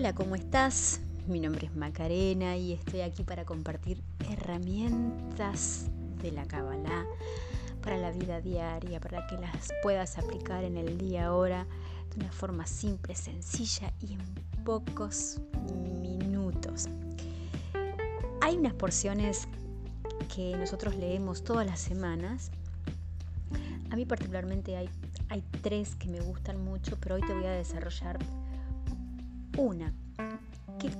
Hola, ¿cómo estás? Mi nombre es Macarena y estoy aquí para compartir herramientas de la Kabbalah para la vida diaria, para que las puedas aplicar en el día ahora de una forma simple, sencilla y en pocos minutos. Hay unas porciones que nosotros leemos todas las semanas. A mí particularmente hay, hay tres que me gustan mucho, pero hoy te voy a desarrollar una. Que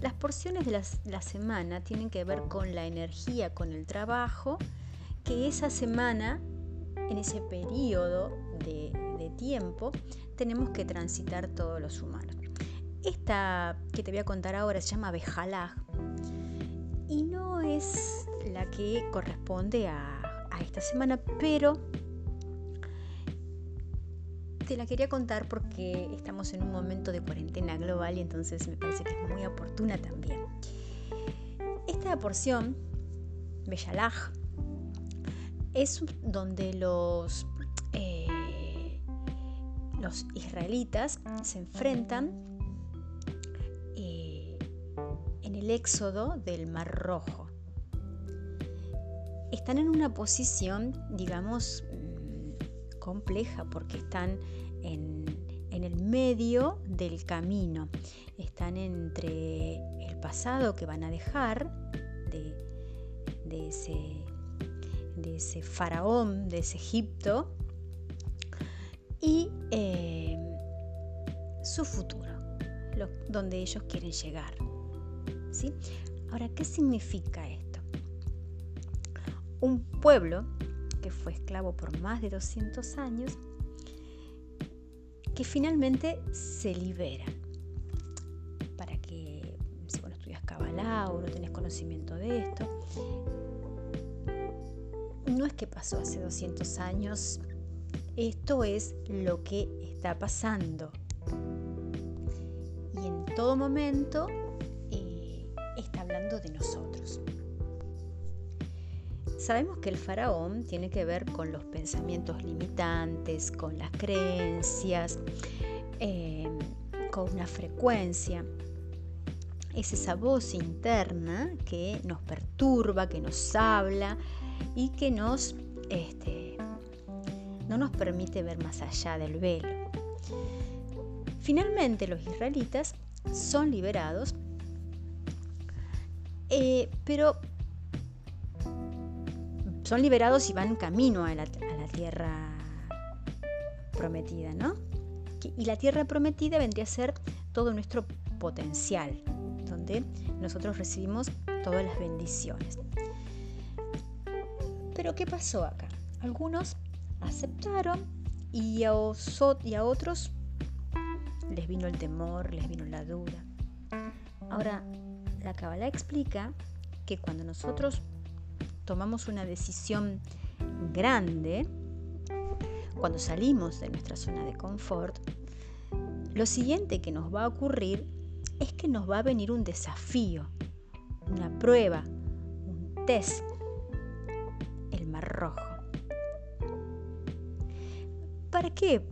las porciones de la, semana tienen que ver con la energía, con el trabajo, que esa semana, en ese periodo de, tiempo, tenemos que transitar todos los humanos. Esta que te voy a contar ahora se llama Bejalaj y no es la que corresponde a, a esta semana, pero te la quería contar porque estamos en un momento de cuarentena global y entonces me parece que es muy oportuna también. Esta porción, Bellalaj, es donde los, eh, los israelitas se enfrentan eh, en el éxodo del Mar Rojo. Están en una posición, digamos, compleja porque están en, el medio del camino, están entre el pasado que van a dejar de, ese, de ese faraón, de ese Egipto, y eh, su futuro, donde ellos quieren llegar. ¿sí? Ahora, ¿qué significa esto? Un pueblo que fue esclavo por más de 200 años, que finalmente se libera. Para que, si bueno, estudias Kabbalah o no tenés conocimiento de esto, no es que pasó hace 200 años, esto es lo que está pasando. Y en todo momento eh, está hablando de nosotros. Sabemos que el faraón tiene que ver con los pensamientos limitantes, con las creencias, eh, con una frecuencia. Es esa voz interna que nos perturba, que nos habla y que nos, este, no nos permite ver más allá del velo. Finalmente los israelitas son liberados, eh, pero son liberados y van camino a la, tierra prometida, ¿no? Y la tierra prometida vendría a ser todo nuestro potencial, donde nosotros recibimos todas las bendiciones. Pero ¿qué pasó acá? Algunos aceptaron y a, y a otros les vino el temor, les vino la duda. Ahora, la Kabbalah explica que cuando nosotros tomamos una decisión grande, cuando salimos de nuestra zona de confort, lo siguiente que nos va a ocurrir es que nos va a venir un desafío, una prueba, un test, el mar rojo. ¿Para qué?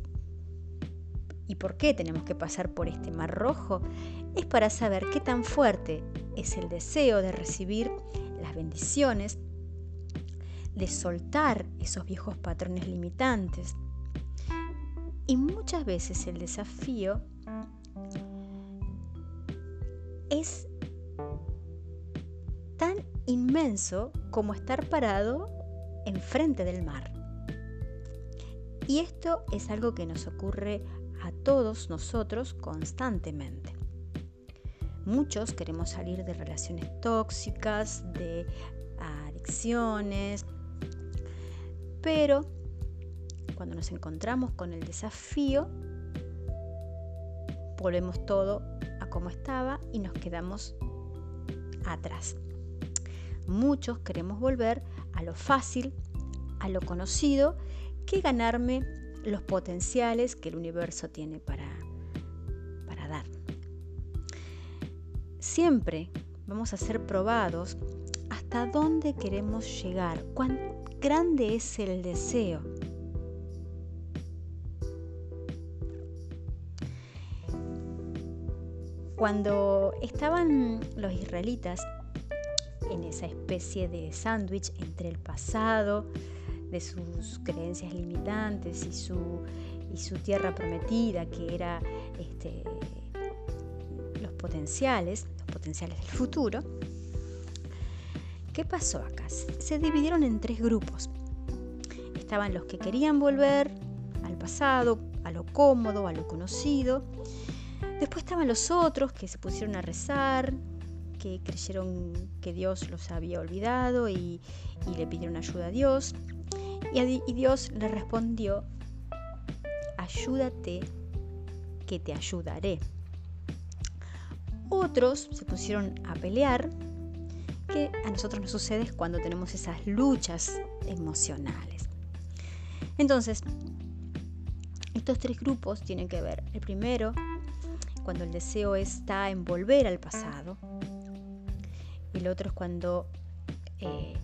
¿Y por qué tenemos que pasar por este mar rojo? Es para saber qué tan fuerte es el deseo de recibir las bendiciones de soltar esos viejos patrones limitantes. Y muchas veces el desafío es tan inmenso como estar parado enfrente del mar. Y esto es algo que nos ocurre a todos nosotros constantemente. Muchos queremos salir de relaciones tóxicas, de adicciones, pero cuando nos encontramos con el desafío, volvemos todo a como estaba y nos quedamos atrás. Muchos queremos volver a lo fácil, a lo conocido, que ganarme los potenciales que el universo tiene para, para dar. Siempre vamos a ser probados hasta dónde queremos llegar, cuán grande es el deseo. Cuando estaban los israelitas en esa especie de sándwich entre el pasado, de sus creencias limitantes y su, y su tierra prometida, que era este, los potenciales, los potenciales del futuro, ¿qué pasó acá? Se dividieron en tres grupos. Estaban los que querían volver al pasado, a lo cómodo, a lo conocido. Después estaban los otros que se pusieron a rezar, que creyeron que Dios los había olvidado y, le pidieron ayuda a Dios. Y, Dios le respondió, ayúdate que te ayudaré. Otros se pusieron a pelear, que a nosotros nos sucede cuando tenemos esas luchas emocionales. Entonces, estos tres grupos tienen que ver. El primero, cuando el deseo está en volver al pasado. El otro es cuando eh,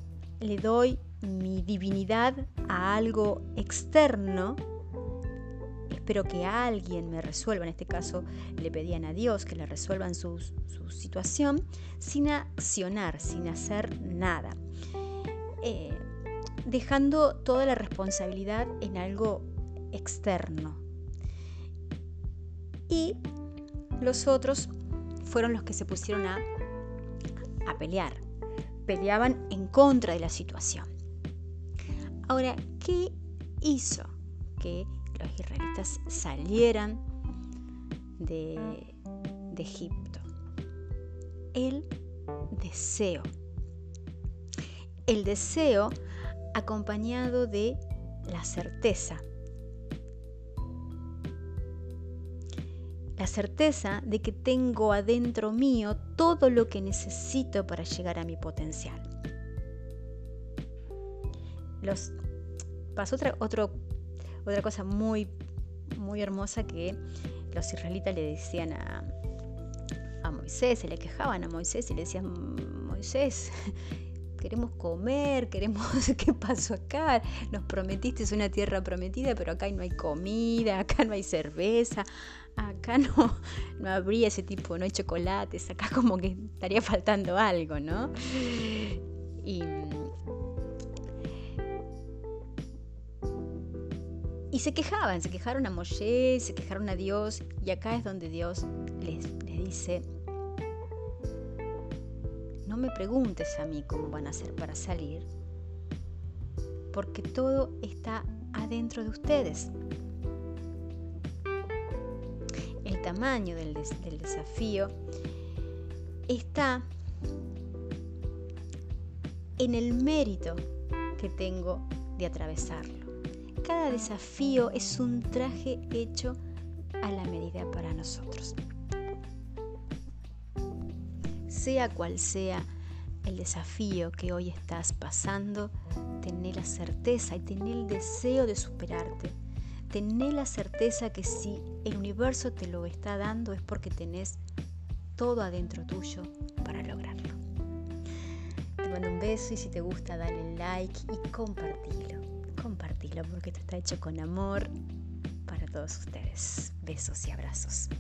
le doy mi divinidad a algo externo. Espero que alguien me resuelva, en este caso le pedían a Dios que le resuelvan su, situación sin accionar, sin hacer nada. Eh, dejando toda la responsabilidad en algo externo. Y los otros fueron los que se pusieron a, a pelear. Peleaban en contra de la situación. Ahora, ¿qué hizo que los israelitas salieran de, de Egipto? El deseo. El deseo acompañado de la certeza. La certeza de que tengo adentro mío todo lo que necesito para llegar a mi potencial los pasó otra, otra cosa muy, muy hermosa que los israelitas le decían a, a Moisés, se le quejaban a Moisés y le decían, Moisés, queremos comer, queremos, ¿qué pasó acá? Nos prometiste una tierra prometida, pero acá no hay comida, acá no hay cerveza, acá no, no habría ese tipo, no hay chocolates, acá como que estaría faltando algo, ¿no? Y Y se quejaban, se quejaron a Moshe, se quejaron a Dios, y acá es donde Dios les, les dice, no me preguntes a mí cómo van a hacer para salir, porque todo está adentro de ustedes. El tamaño del, del desafío está en el mérito que tengo de atravesarlo. Cada desafío es un traje hecho a la medida para nosotros. Sea cual sea el desafío que hoy estás pasando, tené la certeza y tené el deseo de superarte. Tené la certeza que si el universo te lo está dando es porque tenés todo adentro tuyo para lograrlo. Te mando un beso y si te gusta dale like y compartilo compartilo porque está hecho con amor para todos ustedes. Besos y abrazos.